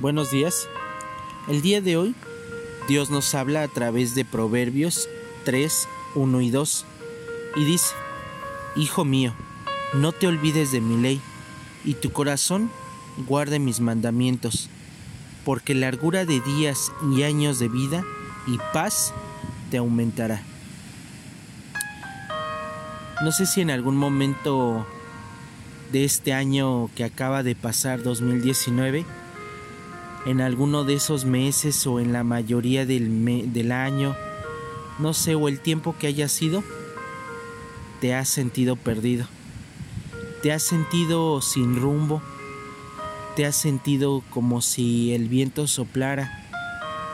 Buenos días. El día de hoy Dios nos habla a través de Proverbios 3, 1 y 2 y dice, Hijo mío, no te olvides de mi ley y tu corazón guarde mis mandamientos, porque largura de días y años de vida y paz te aumentará. No sé si en algún momento de este año que acaba de pasar, 2019, en alguno de esos meses o en la mayoría del, del año, no sé, o el tiempo que haya sido, te has sentido perdido, te has sentido sin rumbo, te has sentido como si el viento soplara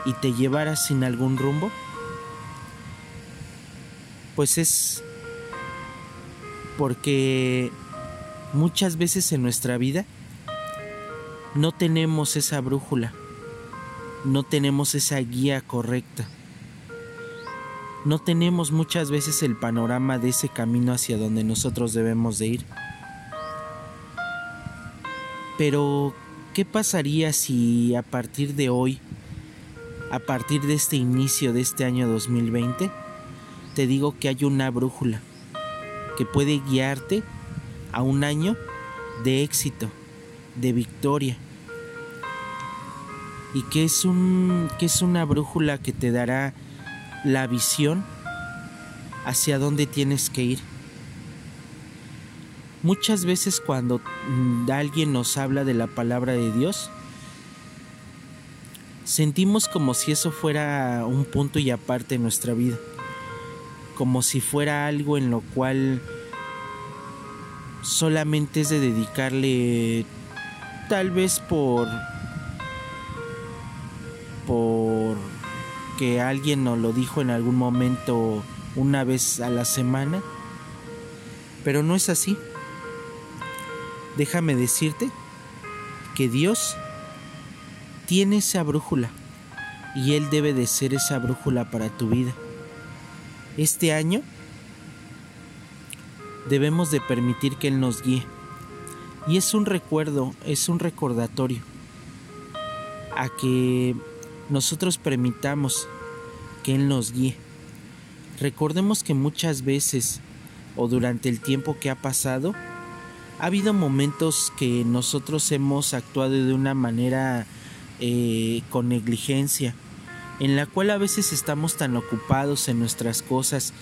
y te llevara sin algún rumbo. Pues es porque muchas veces en nuestra vida no tenemos esa brújula, no tenemos esa guía correcta, no tenemos muchas veces el panorama de ese camino hacia donde nosotros debemos de ir. Pero, ¿qué pasaría si a partir de hoy, a partir de este inicio de este año 2020, te digo que hay una brújula que puede guiarte a un año de éxito, de victoria. Y que es un que es una brújula que te dará la visión hacia dónde tienes que ir. Muchas veces cuando alguien nos habla de la palabra de Dios, sentimos como si eso fuera un punto y aparte en nuestra vida, como si fuera algo en lo cual solamente es de dedicarle tal vez por que alguien nos lo dijo en algún momento una vez a la semana pero no es así déjame decirte que Dios tiene esa brújula y Él debe de ser esa brújula para tu vida. Este año debemos de permitir que Él nos guíe. Y es un recuerdo, es un recordatorio a que nosotros permitamos que Él nos guíe. Recordemos que muchas veces o durante el tiempo que ha pasado, ha habido momentos que nosotros hemos actuado de una manera eh, con negligencia, en la cual a veces estamos tan ocupados en nuestras cosas,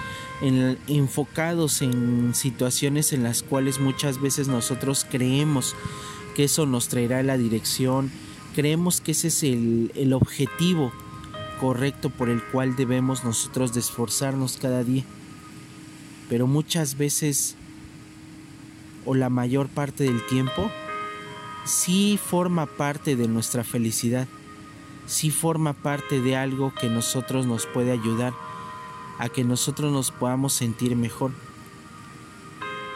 enfocados en situaciones en las cuales muchas veces nosotros creemos que eso nos traerá la dirección, creemos que ese es el, el objetivo correcto por el cual debemos nosotros esforzarnos cada día. Pero muchas veces o la mayor parte del tiempo sí forma parte de nuestra felicidad si forma parte de algo que nosotros nos puede ayudar a que nosotros nos podamos sentir mejor.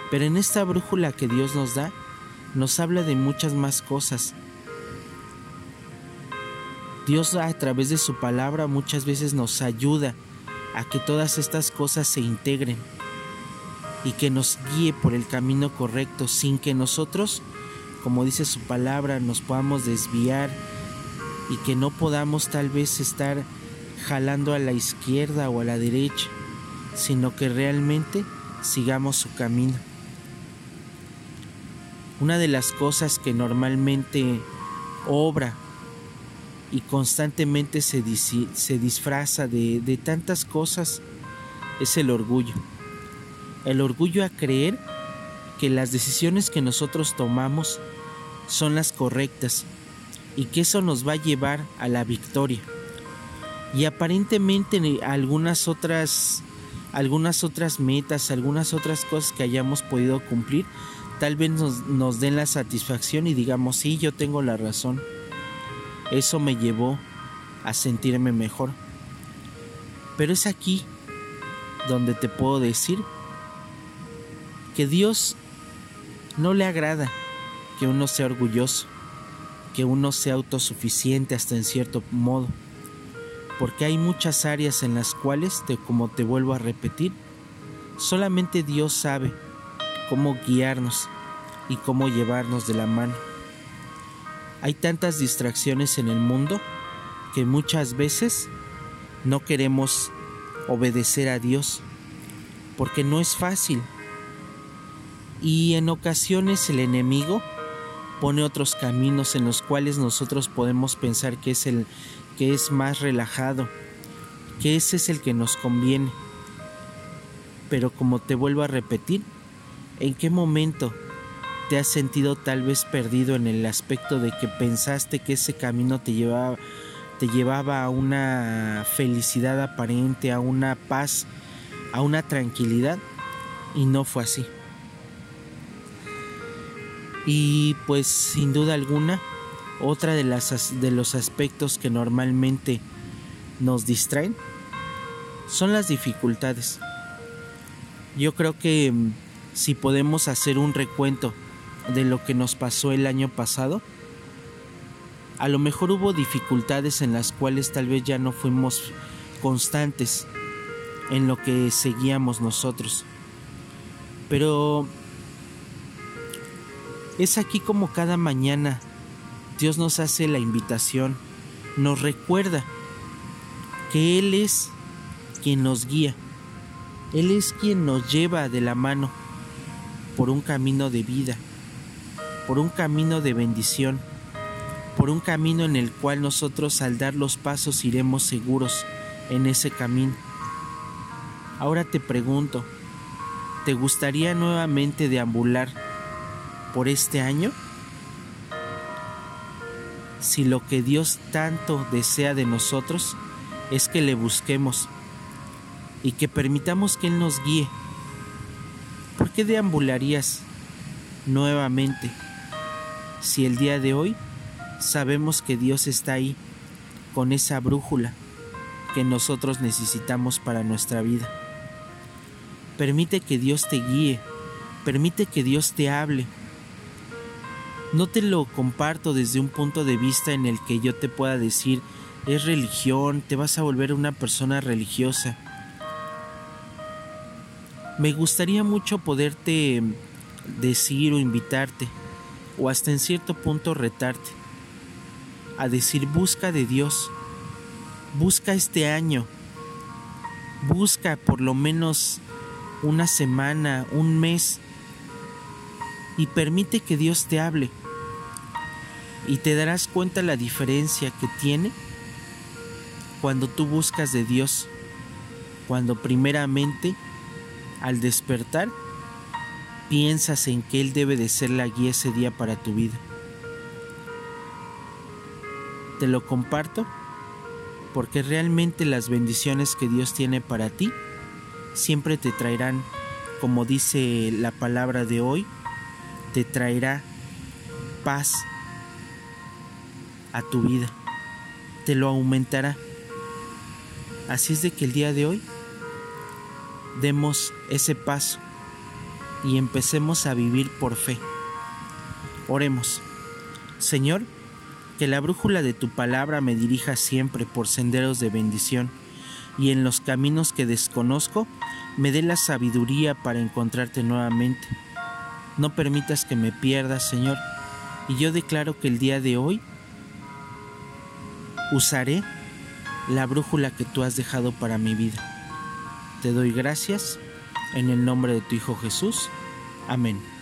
Pero en esta brújula que Dios nos da, nos habla de muchas más cosas. Dios a través de su palabra muchas veces nos ayuda a que todas estas cosas se integren y que nos guíe por el camino correcto sin que nosotros, como dice su palabra, nos podamos desviar y que no podamos tal vez estar jalando a la izquierda o a la derecha, sino que realmente sigamos su camino. Una de las cosas que normalmente obra y constantemente se, disfraza de, de tantas cosas es el orgullo. El orgullo a creer que las decisiones que nosotros tomamos son las correctas y que eso nos va a llevar a la victoria. Y aparentemente algunas otras algunas otras metas, algunas otras cosas que hayamos podido cumplir, tal vez nos, nos den la satisfacción y digamos, sí, yo tengo la razón. Eso me llevó a sentirme mejor. Pero es aquí donde te puedo decir que Dios no le agrada que uno sea orgulloso que uno sea autosuficiente hasta en cierto modo. Porque hay muchas áreas en las cuales, como te vuelvo a repetir, solamente Dios sabe cómo guiarnos y cómo llevarnos de la mano. Hay tantas distracciones en el mundo que muchas veces no queremos obedecer a Dios porque no es fácil. Y en ocasiones el enemigo pone otros caminos en los cuales nosotros podemos pensar que es el que es más relajado, que ese es el que nos conviene. Pero como te vuelvo a repetir, ¿en qué momento te has sentido tal vez perdido en el aspecto de que pensaste que ese camino te llevaba te llevaba a una felicidad aparente, a una paz, a una tranquilidad y no fue así. Y pues sin duda alguna, otra de, las, de los aspectos que normalmente nos distraen son las dificultades. Yo creo que mm, si podemos hacer un recuento de lo que nos pasó el año pasado, a lo mejor hubo dificultades en las cuales tal vez ya no fuimos constantes en lo que seguíamos nosotros. Pero es aquí como cada mañana Dios nos hace la invitación, nos recuerda que Él es quien nos guía, Él es quien nos lleva de la mano por un camino de vida, por un camino de bendición, por un camino en el cual nosotros al dar los pasos iremos seguros en ese camino. Ahora te pregunto, ¿te gustaría nuevamente deambular por este año? Si lo que Dios tanto desea de nosotros es que le busquemos y que permitamos que Él nos guíe, ¿por qué deambularías nuevamente si el día de hoy sabemos que Dios está ahí con esa brújula que nosotros necesitamos para nuestra vida? Permite que Dios te guíe, permite que Dios te hable no te lo comparto desde un punto de vista en el que yo te pueda decir, es religión, te vas a volver una persona religiosa. Me gustaría mucho poderte decir o invitarte, o hasta en cierto punto retarte, a decir busca de Dios, busca este año, busca por lo menos una semana, un mes, y permite que Dios te hable y te darás cuenta la diferencia que tiene cuando tú buscas de Dios, cuando primeramente al despertar piensas en que Él debe de ser la guía ese día para tu vida. Te lo comparto porque realmente las bendiciones que Dios tiene para ti siempre te traerán, como dice la palabra de hoy, te traerá paz a tu vida, te lo aumentará. Así es de que el día de hoy demos ese paso y empecemos a vivir por fe. Oremos. Señor, que la brújula de tu palabra me dirija siempre por senderos de bendición y en los caminos que desconozco me dé la sabiduría para encontrarte nuevamente. No permitas que me pierdas, Señor, y yo declaro que el día de hoy usaré la brújula que tú has dejado para mi vida. Te doy gracias en el nombre de tu Hijo Jesús. Amén.